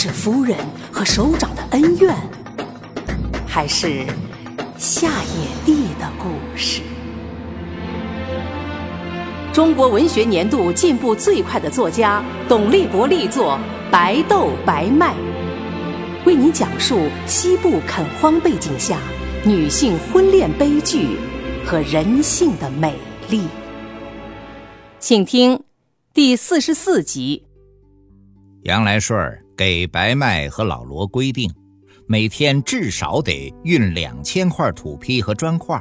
是夫人和首长的恩怨，还是下野地的故事？中国文学年度进步最快的作家董立国力作《白豆白麦》，为您讲述西部垦荒背景下女性婚恋悲剧和人性的美丽。请听第四十四集。杨来顺儿给白麦和老罗规定，每天至少得运两千块土坯和砖块。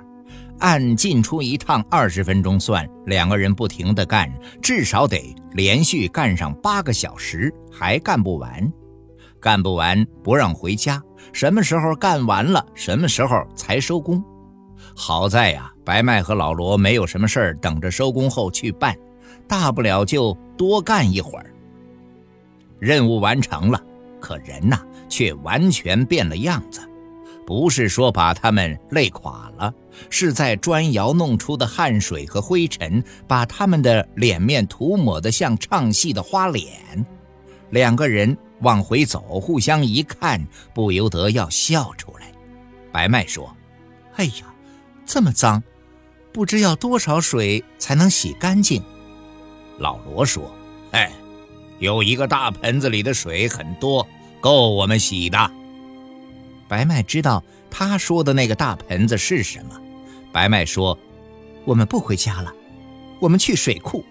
按进出一趟二十分钟算，两个人不停地干，至少得连续干上八个小时，还干不完。干不完不让回家，什么时候干完了，什么时候才收工。好在呀，白麦和老罗没有什么事儿等着收工后去办，大不了就多干一会儿。任务完成了，可人呐却完全变了样子。不是说把他们累垮了，是在砖窑弄出的汗水和灰尘，把他们的脸面涂抹得像唱戏的花脸。两个人往回走，互相一看，不由得要笑出来。白麦说：“哎呀，这么脏，不知要多少水才能洗干净。”老罗说：“哎，有一个大盆子里的水很多，够我们洗的。”白麦知道他说的那个大盆子是什么。白麦说：“我们不回家了，我们去水库。”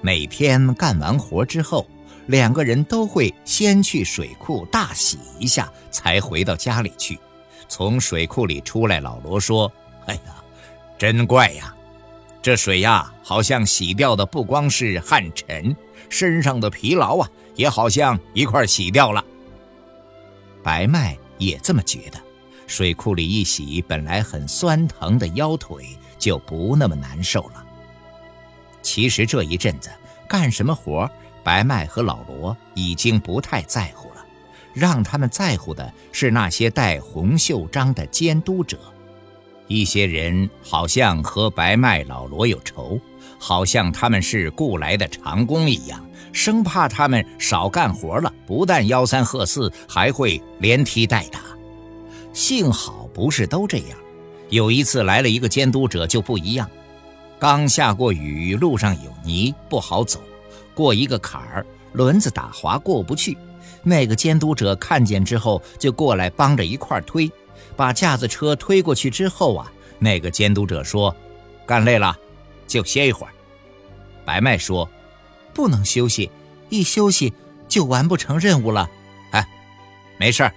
每天干完活之后，两个人都会先去水库大洗一下，才回到家里去。从水库里出来，老罗说：“哎呀，真怪呀！这水呀，好像洗掉的不光是汗尘，身上的疲劳啊，也好像一块洗掉了。”白麦也这么觉得，水库里一洗，本来很酸疼的腰腿就不那么难受了。其实这一阵子干什么活，白麦和老罗已经不太在乎了，让他们在乎的是那些戴红袖章的监督者。一些人好像和白麦、老罗有仇，好像他们是雇来的长工一样。生怕他们少干活了，不但吆三喝四，还会连踢带打。幸好不是都这样。有一次来了一个监督者就不一样。刚下过雨，路上有泥不好走，过一个坎儿，轮子打滑过不去。那个监督者看见之后，就过来帮着一块推，把架子车推过去之后啊，那个监督者说：“干累了，就歇一会儿。”白麦说。不能休息，一休息就完不成任务了。哎，没事儿。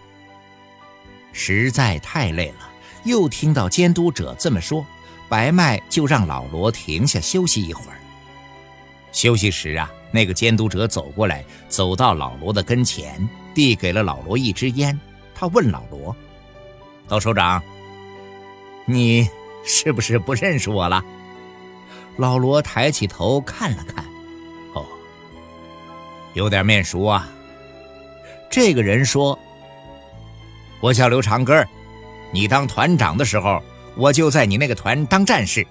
实在太累了，又听到监督者这么说，白麦就让老罗停下休息一会儿。休息时啊，那个监督者走过来，走到老罗的跟前，递给了老罗一支烟。他问老罗：“窦首长，你是不是不认识我了？”老罗抬起头看了看。哦有点面熟啊。这个人说：“我叫刘长根，你当团长的时候，我就在你那个团当战士。”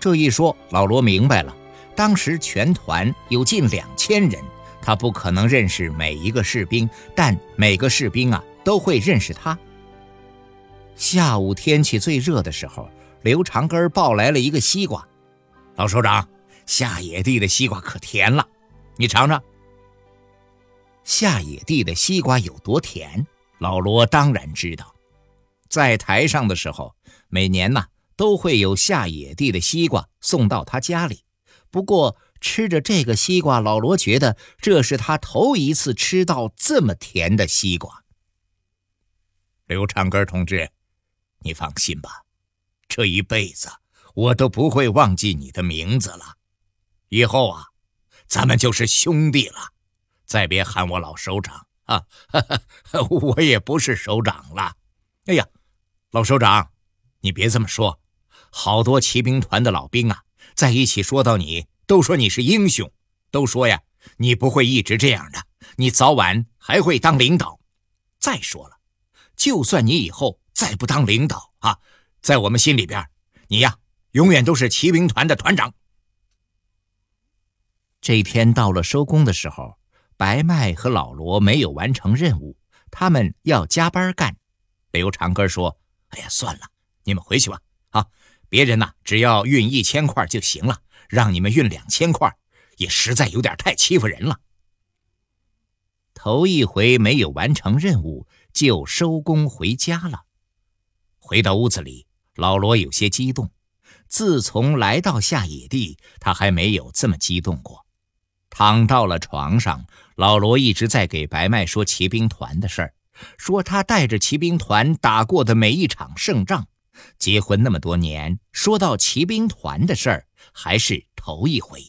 这一说，老罗明白了，当时全团有近两千人，他不可能认识每一个士兵，但每个士兵啊都会认识他。下午天气最热的时候，刘长根抱来了一个西瓜，老首长，下野地的西瓜可甜了。你尝尝，下野地的西瓜有多甜？老罗当然知道。在台上的时候，每年呐都会有下野地的西瓜送到他家里。不过吃着这个西瓜，老罗觉得这是他头一次吃到这么甜的西瓜。刘长根同志，你放心吧，这一辈子我都不会忘记你的名字了。以后啊。咱们就是兄弟了，再别喊我老首长啊！我也不是首长了。哎呀，老首长，你别这么说，好多骑兵团的老兵啊，在一起说到你，都说你是英雄，都说呀，你不会一直这样的，你早晚还会当领导。再说了，就算你以后再不当领导啊，在我们心里边，你呀，永远都是骑兵团的团长。这天到了收工的时候，白麦和老罗没有完成任务，他们要加班干。刘长根说：“哎呀，算了，你们回去吧。啊，别人呐，只要运一千块就行了，让你们运两千块，也实在有点太欺负人了。”头一回没有完成任务就收工回家了。回到屋子里，老罗有些激动。自从来到下野地，他还没有这么激动过。躺到了床上，老罗一直在给白麦说骑兵团的事儿，说他带着骑兵团打过的每一场胜仗。结婚那么多年，说到骑兵团的事儿还是头一回。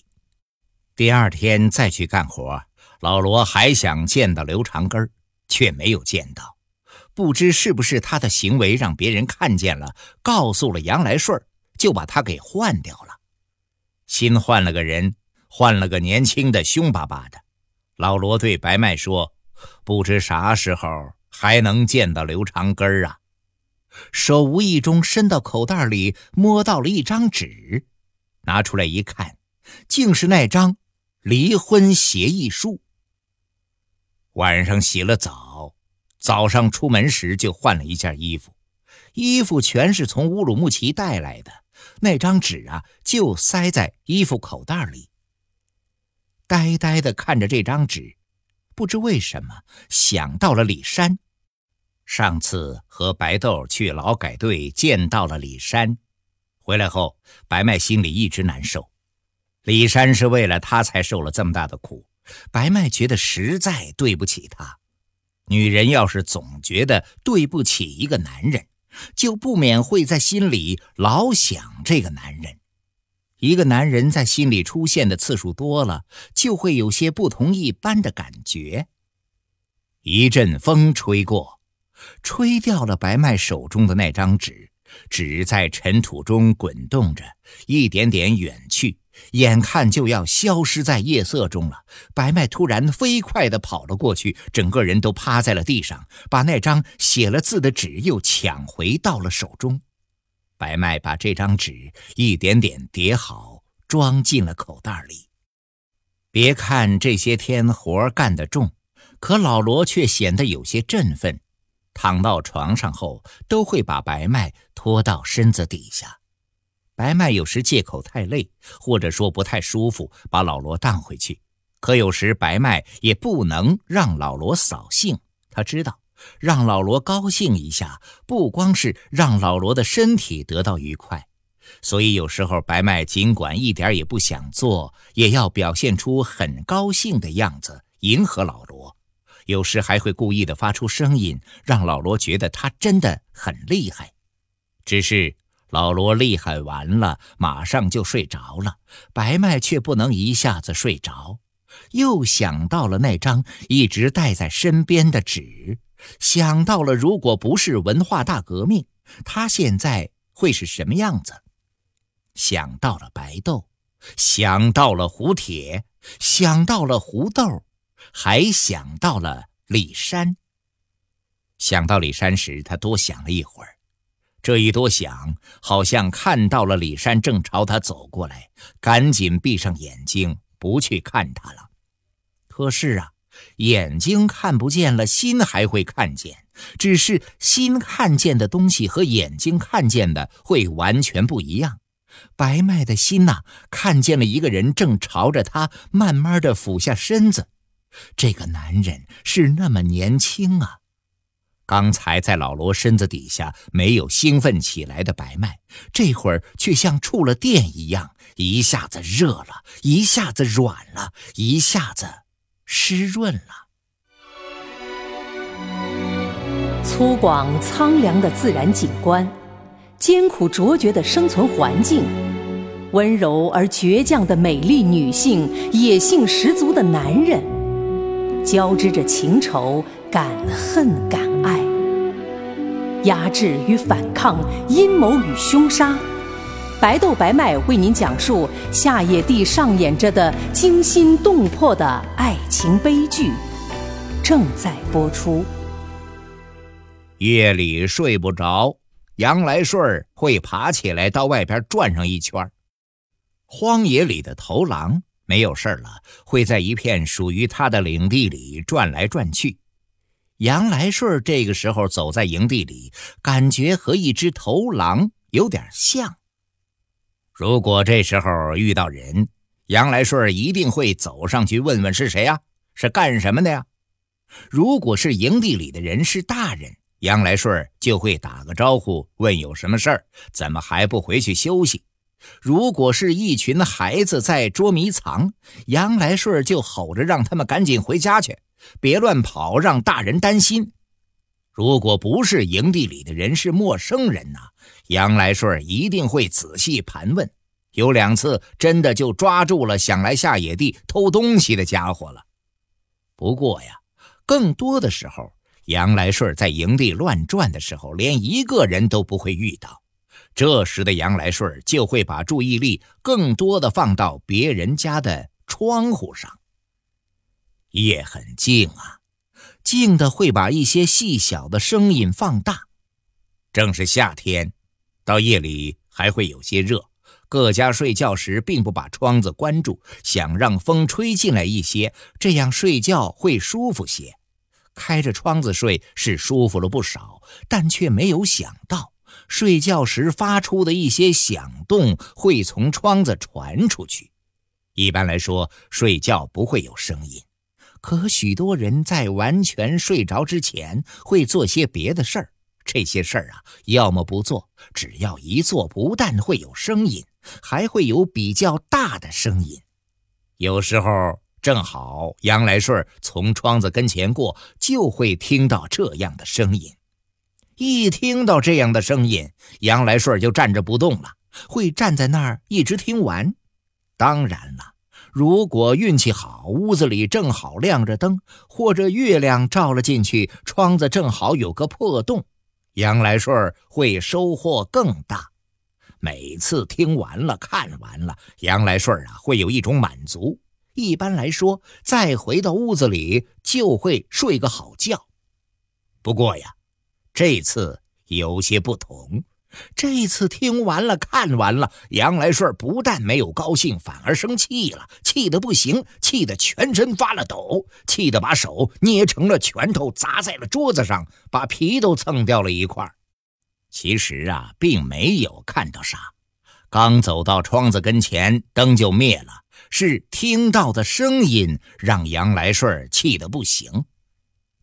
第二天再去干活，老罗还想见到刘长根，却没有见到。不知是不是他的行为让别人看见了，告诉了杨来顺，就把他给换掉了。新换了个人。换了个年轻的、凶巴巴的，老罗对白麦说：“不知啥时候还能见到刘长根儿啊？”手无意中伸到口袋里，摸到了一张纸，拿出来一看，竟是那张离婚协议书。晚上洗了澡，早上出门时就换了一件衣服，衣服全是从乌鲁木齐带来的，那张纸啊就塞在衣服口袋里。呆呆地看着这张纸，不知为什么想到了李山。上次和白豆去劳改队见到了李山，回来后白麦心里一直难受。李山是为了他才受了这么大的苦，白麦觉得实在对不起他。女人要是总觉得对不起一个男人，就不免会在心里老想这个男人。一个男人在心里出现的次数多了，就会有些不同一般的感觉。一阵风吹过，吹掉了白麦手中的那张纸，纸在尘土中滚动着，一点点远去，眼看就要消失在夜色中了。白麦突然飞快地跑了过去，整个人都趴在了地上，把那张写了字的纸又抢回到了手中。白麦把这张纸一点点叠好，装进了口袋里。别看这些天活干得重，可老罗却显得有些振奋。躺到床上后，都会把白麦拖到身子底下。白麦有时借口太累，或者说不太舒服，把老罗荡回去。可有时白麦也不能让老罗扫兴，他知道。让老罗高兴一下，不光是让老罗的身体得到愉快，所以有时候白麦尽管一点也不想做，也要表现出很高兴的样子，迎合老罗。有时还会故意的发出声音，让老罗觉得他真的很厉害。只是老罗厉害完了，马上就睡着了，白麦却不能一下子睡着，又想到了那张一直带在身边的纸。想到了，如果不是文化大革命，他现在会是什么样子？想到了白豆，想到了胡铁，想到了胡豆，还想到了李山。想到李山时，他多想了一会儿。这一多想，好像看到了李山正朝他走过来，赶紧闭上眼睛，不去看他了。可是啊。眼睛看不见了，心还会看见，只是心看见的东西和眼睛看见的会完全不一样。白麦的心呐，看见了一个人正朝着他慢慢的俯下身子，这个男人是那么年轻啊！刚才在老罗身子底下没有兴奋起来的白麦，这会儿却像触了电一样，一下子热了，一下子软了，一下子。湿润了。粗犷苍凉的自然景观，艰苦卓绝的生存环境，温柔而倔强的美丽女性，野性十足的男人，交织着情仇，敢恨敢爱。压制与反抗，阴谋与凶杀。白豆白麦为您讲述夏野地上演着的惊心动魄的爱情悲剧，正在播出。夜里睡不着，杨来顺会爬起来到外边转上一圈。荒野里的头狼没有事了，会在一片属于他的领地里转来转去。杨来顺这个时候走在营地里，感觉和一只头狼有点像。如果这时候遇到人，杨来顺一定会走上去问问是谁呀，是干什么的呀？如果是营地里的人是大人，杨来顺就会打个招呼，问有什么事儿，怎么还不回去休息？如果是一群孩子在捉迷藏，杨来顺就吼着让他们赶紧回家去，别乱跑，让大人担心。如果不是营地里的人，是陌生人呐，杨来顺一定会仔细盘问。有两次真的就抓住了想来下野地偷东西的家伙了。不过呀，更多的时候，杨来顺在营地乱转的时候，连一个人都不会遇到。这时的杨来顺就会把注意力更多的放到别人家的窗户上。夜很静啊。静的会把一些细小的声音放大。正是夏天，到夜里还会有些热。各家睡觉时并不把窗子关住，想让风吹进来一些，这样睡觉会舒服些。开着窗子睡是舒服了不少，但却没有想到睡觉时发出的一些响动会从窗子传出去。一般来说，睡觉不会有声音。可许多人在完全睡着之前会做些别的事儿，这些事儿啊，要么不做，只要一做，不但会有声音，还会有比较大的声音。有时候正好杨来顺从窗子跟前过，就会听到这样的声音。一听到这样的声音，杨来顺就站着不动了，会站在那儿一直听完。当然了。如果运气好，屋子里正好亮着灯，或者月亮照了进去，窗子正好有个破洞，杨来顺会收获更大。每次听完了、看完了，杨来顺啊会有一种满足。一般来说，再回到屋子里就会睡个好觉。不过呀，这次有些不同。这次听完了，看完了，杨来顺不但没有高兴，反而生气了，气得不行，气得全身发了抖，气得把手捏成了拳头，砸在了桌子上，把皮都蹭掉了一块。其实啊，并没有看到啥，刚走到窗子跟前，灯就灭了，是听到的声音让杨来顺气得不行。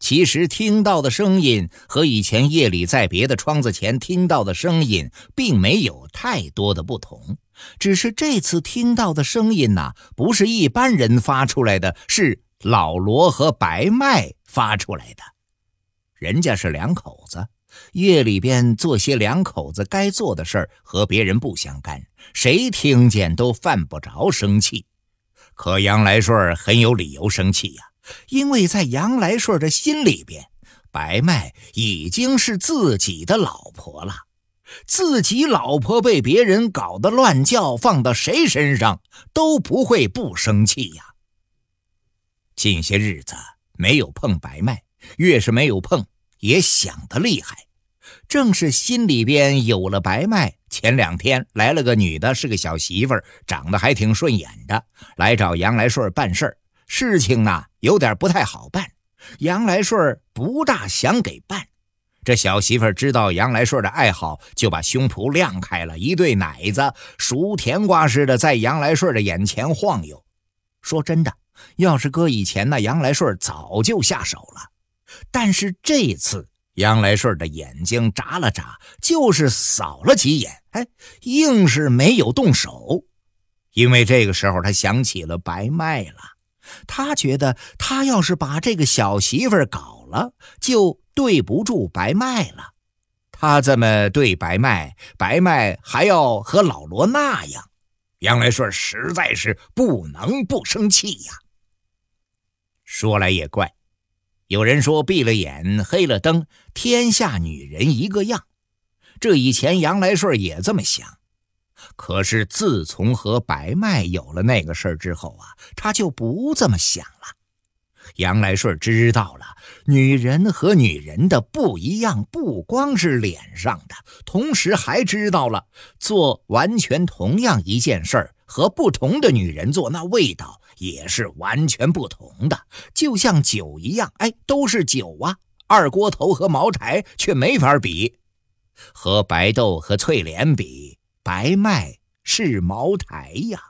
其实听到的声音和以前夜里在别的窗子前听到的声音并没有太多的不同，只是这次听到的声音呐，不是一般人发出来的，是老罗和白麦发出来的。人家是两口子，夜里边做些两口子该做的事儿，和别人不相干，谁听见都犯不着生气。可杨来顺很有理由生气呀。因为在杨来顺的心里边，白麦已经是自己的老婆了。自己老婆被别人搞得乱叫，放到谁身上都不会不生气呀。近些日子没有碰白麦，越是没有碰，也想得厉害。正是心里边有了白麦，前两天来了个女的，是个小媳妇儿，长得还挺顺眼的，来找杨来顺办事儿。事情呢有点不太好办，杨来顺不大想给办。这小媳妇知道杨来顺的爱好，就把胸脯亮开了，一对奶子熟甜瓜似的在杨来顺的眼前晃悠。说真的，要是搁以前，那杨来顺早就下手了。但是这次杨来顺的眼睛眨了眨，就是扫了几眼，哎，硬是没有动手。因为这个时候他想起了白麦了。他觉得，他要是把这个小媳妇搞了，就对不住白麦了。他这么对白麦，白麦还要和老罗那样，杨来顺实在是不能不生气呀。说来也怪，有人说闭了眼黑了灯，天下女人一个样。这以前杨来顺也这么想，可是自从和白麦有了那个事儿之后啊，他就不这么想了。杨来顺知道了，女人和女人的不一样，不光是脸上的，同时还知道了做完全同样一件事儿和不同的女人做，那味道也是完全不同的。就像酒一样，哎，都是酒啊，二锅头和茅台却没法比。和白豆和翠莲比，白麦是茅台呀。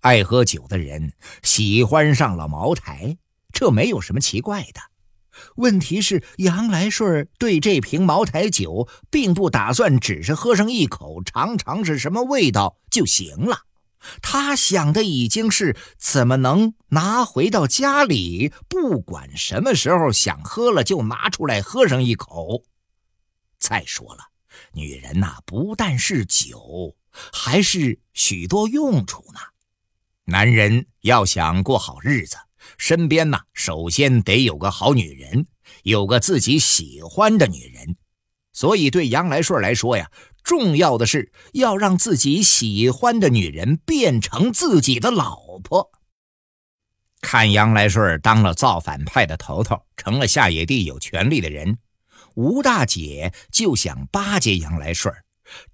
爱喝酒的人喜欢上了茅台。这没有什么奇怪的，问题是杨来顺对这瓶茅台酒并不打算只是喝上一口尝尝是什么味道就行了，他想的已经是怎么能拿回到家里，不管什么时候想喝了就拿出来喝上一口。再说了，女人呐，不但是酒，还是许多用处呢。男人要想过好日子。身边呢，首先得有个好女人，有个自己喜欢的女人。所以对杨来顺来说呀，重要的是要让自己喜欢的女人变成自己的老婆。看杨来顺当了造反派的头头，成了下野地有权力的人，吴大姐就想巴结杨来顺。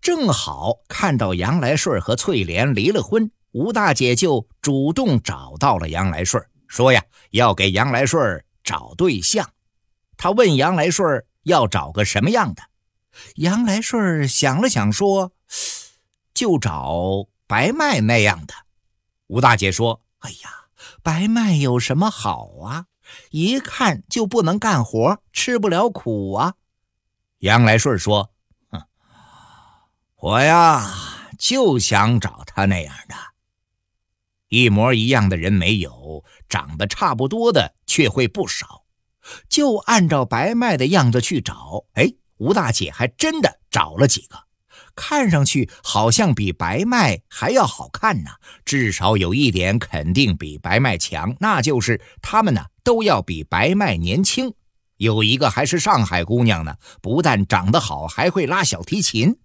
正好看到杨来顺和翠莲离了婚，吴大姐就主动找到了杨来顺。说呀，要给杨来顺找对象。他问杨来顺要找个什么样的？杨来顺想了想，说：“就找白麦那样的。”吴大姐说：“哎呀，白麦有什么好啊？一看就不能干活，吃不了苦啊。”杨来顺说：“哼，我呀就想找他那样的。一模一样的人没有。”长得差不多的却会不少，就按照白麦的样子去找。哎，吴大姐还真的找了几个，看上去好像比白麦还要好看呢。至少有一点肯定比白麦强，那就是他们呢都要比白麦年轻。有一个还是上海姑娘呢，不但长得好，还会拉小提琴。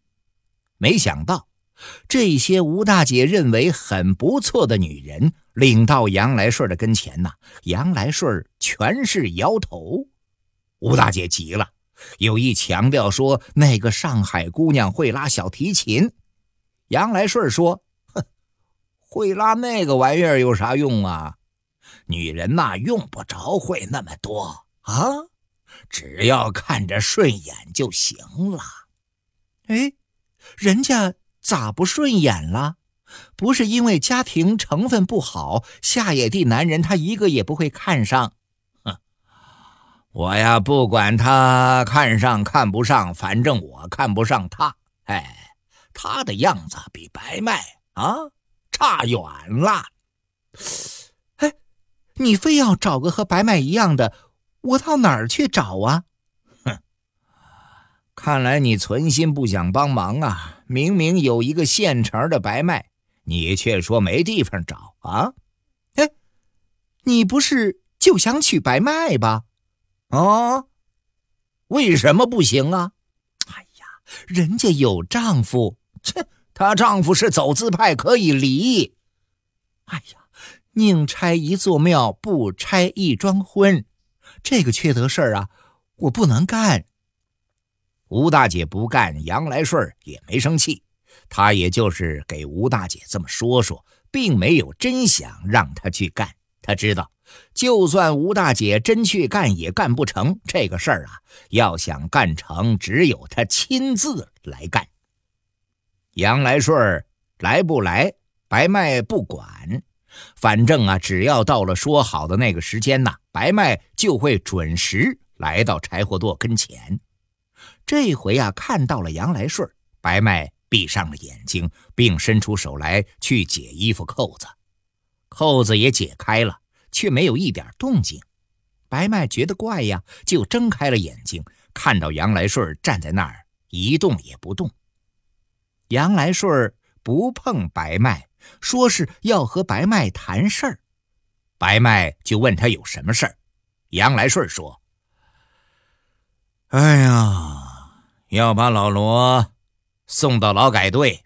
没想到。这些吴大姐认为很不错的女人，领到杨来顺的跟前呢，杨来顺全是摇头。吴大姐急了，有意强调说那个上海姑娘会拉小提琴。杨来顺说：“哼，会拉那个玩意儿有啥用啊？女人呐，用不着会那么多啊，只要看着顺眼就行了。”哎，人家。咋不顺眼了？不是因为家庭成分不好，下野地男人他一个也不会看上。我呀，不管他看上看不上，反正我看不上他。哎，他的样子比白麦啊差远了。哎，你非要找个和白麦一样的，我到哪儿去找啊？哼看来你存心不想帮忙啊！明明有一个现成的白麦，你却说没地方找啊！哎，你不是就想娶白麦吧？啊，为什么不行啊？哎呀，人家有丈夫，切，她丈夫是走资派，可以离。哎呀，宁拆一座庙，不拆一桩婚，这个缺德事儿啊，我不能干。吴大姐不干，杨来顺也没生气，他也就是给吴大姐这么说说，并没有真想让她去干。他知道，就算吴大姐真去干，也干不成这个事儿啊。要想干成，只有她亲自来干。杨来顺来不来，白麦不管，反正啊，只要到了说好的那个时间呐，白麦就会准时来到柴火垛跟前。这回啊，看到了杨来顺，白麦闭上了眼睛，并伸出手来去解衣服扣子，扣子也解开了，却没有一点动静。白麦觉得怪呀，就睁开了眼睛，看到杨来顺站在那儿一动也不动。杨来顺不碰白麦，说是要和白麦谈事儿。白麦就问他有什么事儿。杨来顺说：“哎呀，要把老罗送到劳改队。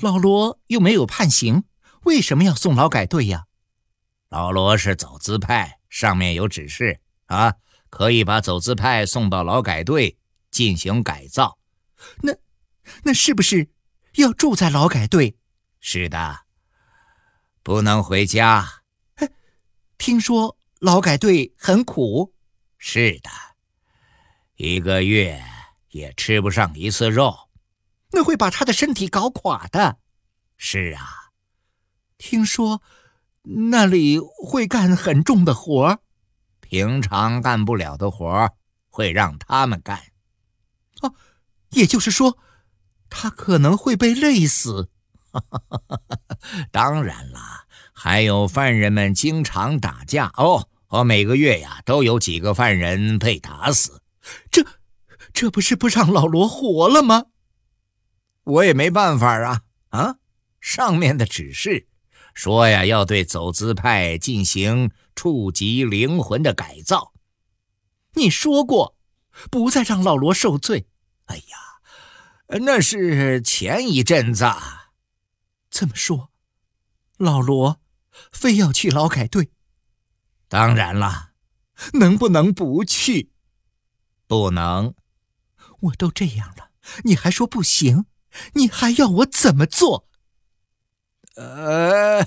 老罗又没有判刑，为什么要送劳改队呀？老罗是走资派，上面有指示啊，可以把走资派送到劳改队进行改造。那，那是不是要住在劳改队？是的，不能回家。听说。”劳改队很苦，是的，一个月也吃不上一次肉，那会把他的身体搞垮的。是啊，听说那里会干很重的活平常干不了的活会让他们干。哦，也就是说，他可能会被累死。当然了，还有犯人们经常打架哦。我每个月呀，都有几个犯人被打死，这，这不是不让老罗活了吗？我也没办法啊啊！上面的指示说呀，要对走资派进行触及灵魂的改造。你说过，不再让老罗受罪。哎呀，那是前一阵子。这么说，老罗非要去劳改队？当然了，能不能不去？不能。我都这样了，你还说不行？你还要我怎么做？呃，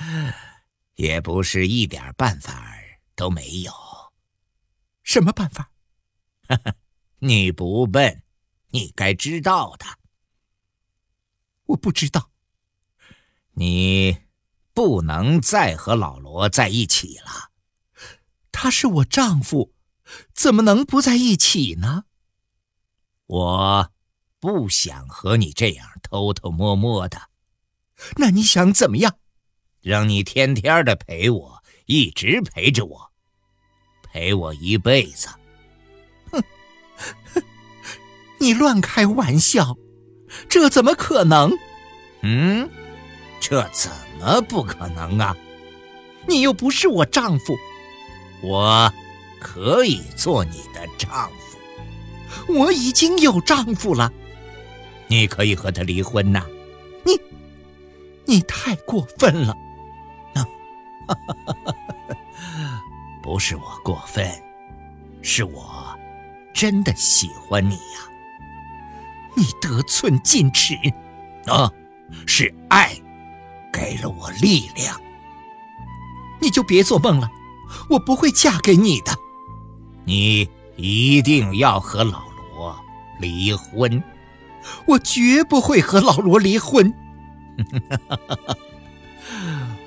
也不是一点办法都没有。什么办法？你不笨，你该知道的。我不知道。你。不能再和老罗在一起了，他是我丈夫，怎么能不在一起呢？我不想和你这样偷偷摸摸的。那你想怎么样？让你天天的陪我，一直陪着我，陪我一辈子。哼，哼，你乱开玩笑，这怎么可能？嗯，这怎？么不可能啊！你又不是我丈夫，我可以做你的丈夫。我已经有丈夫了，你可以和他离婚呐！你太过分了！不是我过分，是我真的喜欢你呀！你得寸进尺啊！是爱。给了我力量，你就别做梦了，我不会嫁给你的。你一定要和老罗离婚，我绝不会和老罗离婚。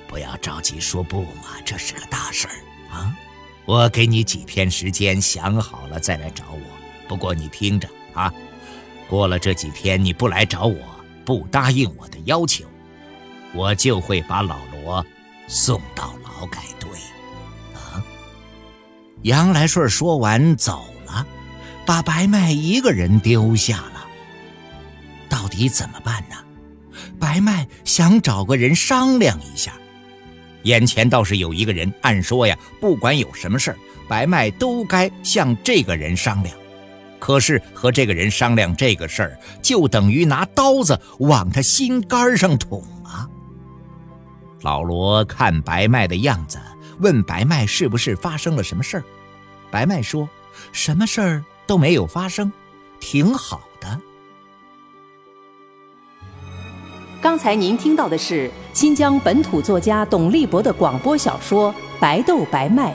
不要着急说不嘛，这是个大事儿啊！我给你几天时间，想好了再来找我。不过你听着啊，过了这几天你不来找我，不答应我的要求。我就会把老罗送到劳改队，啊！杨来顺说完走了，把白麦一个人丢下了。到底怎么办呢？白麦想找个人商量一下。眼前倒是有一个人，按说呀，不管有什么事儿，白麦都该向这个人商量。可是和这个人商量这个事儿，就等于拿刀子往他心肝上捅啊！老罗看白麦的样子，问白麦是不是发生了什么事儿。白麦说：“什么事儿都没有发生，挺好的。”刚才您听到的是新疆本土作家董立博的广播小说《白豆白麦》，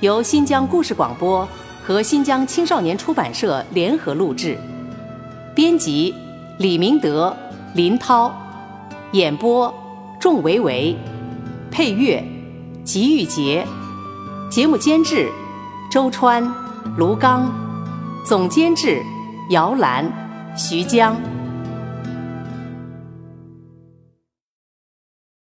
由新疆故事广播和新疆青少年出版社联合录制，编辑李明德、林涛，演播。仲维维，配乐，吉玉杰，节目监制，周川，卢刚，总监制，姚兰，徐江。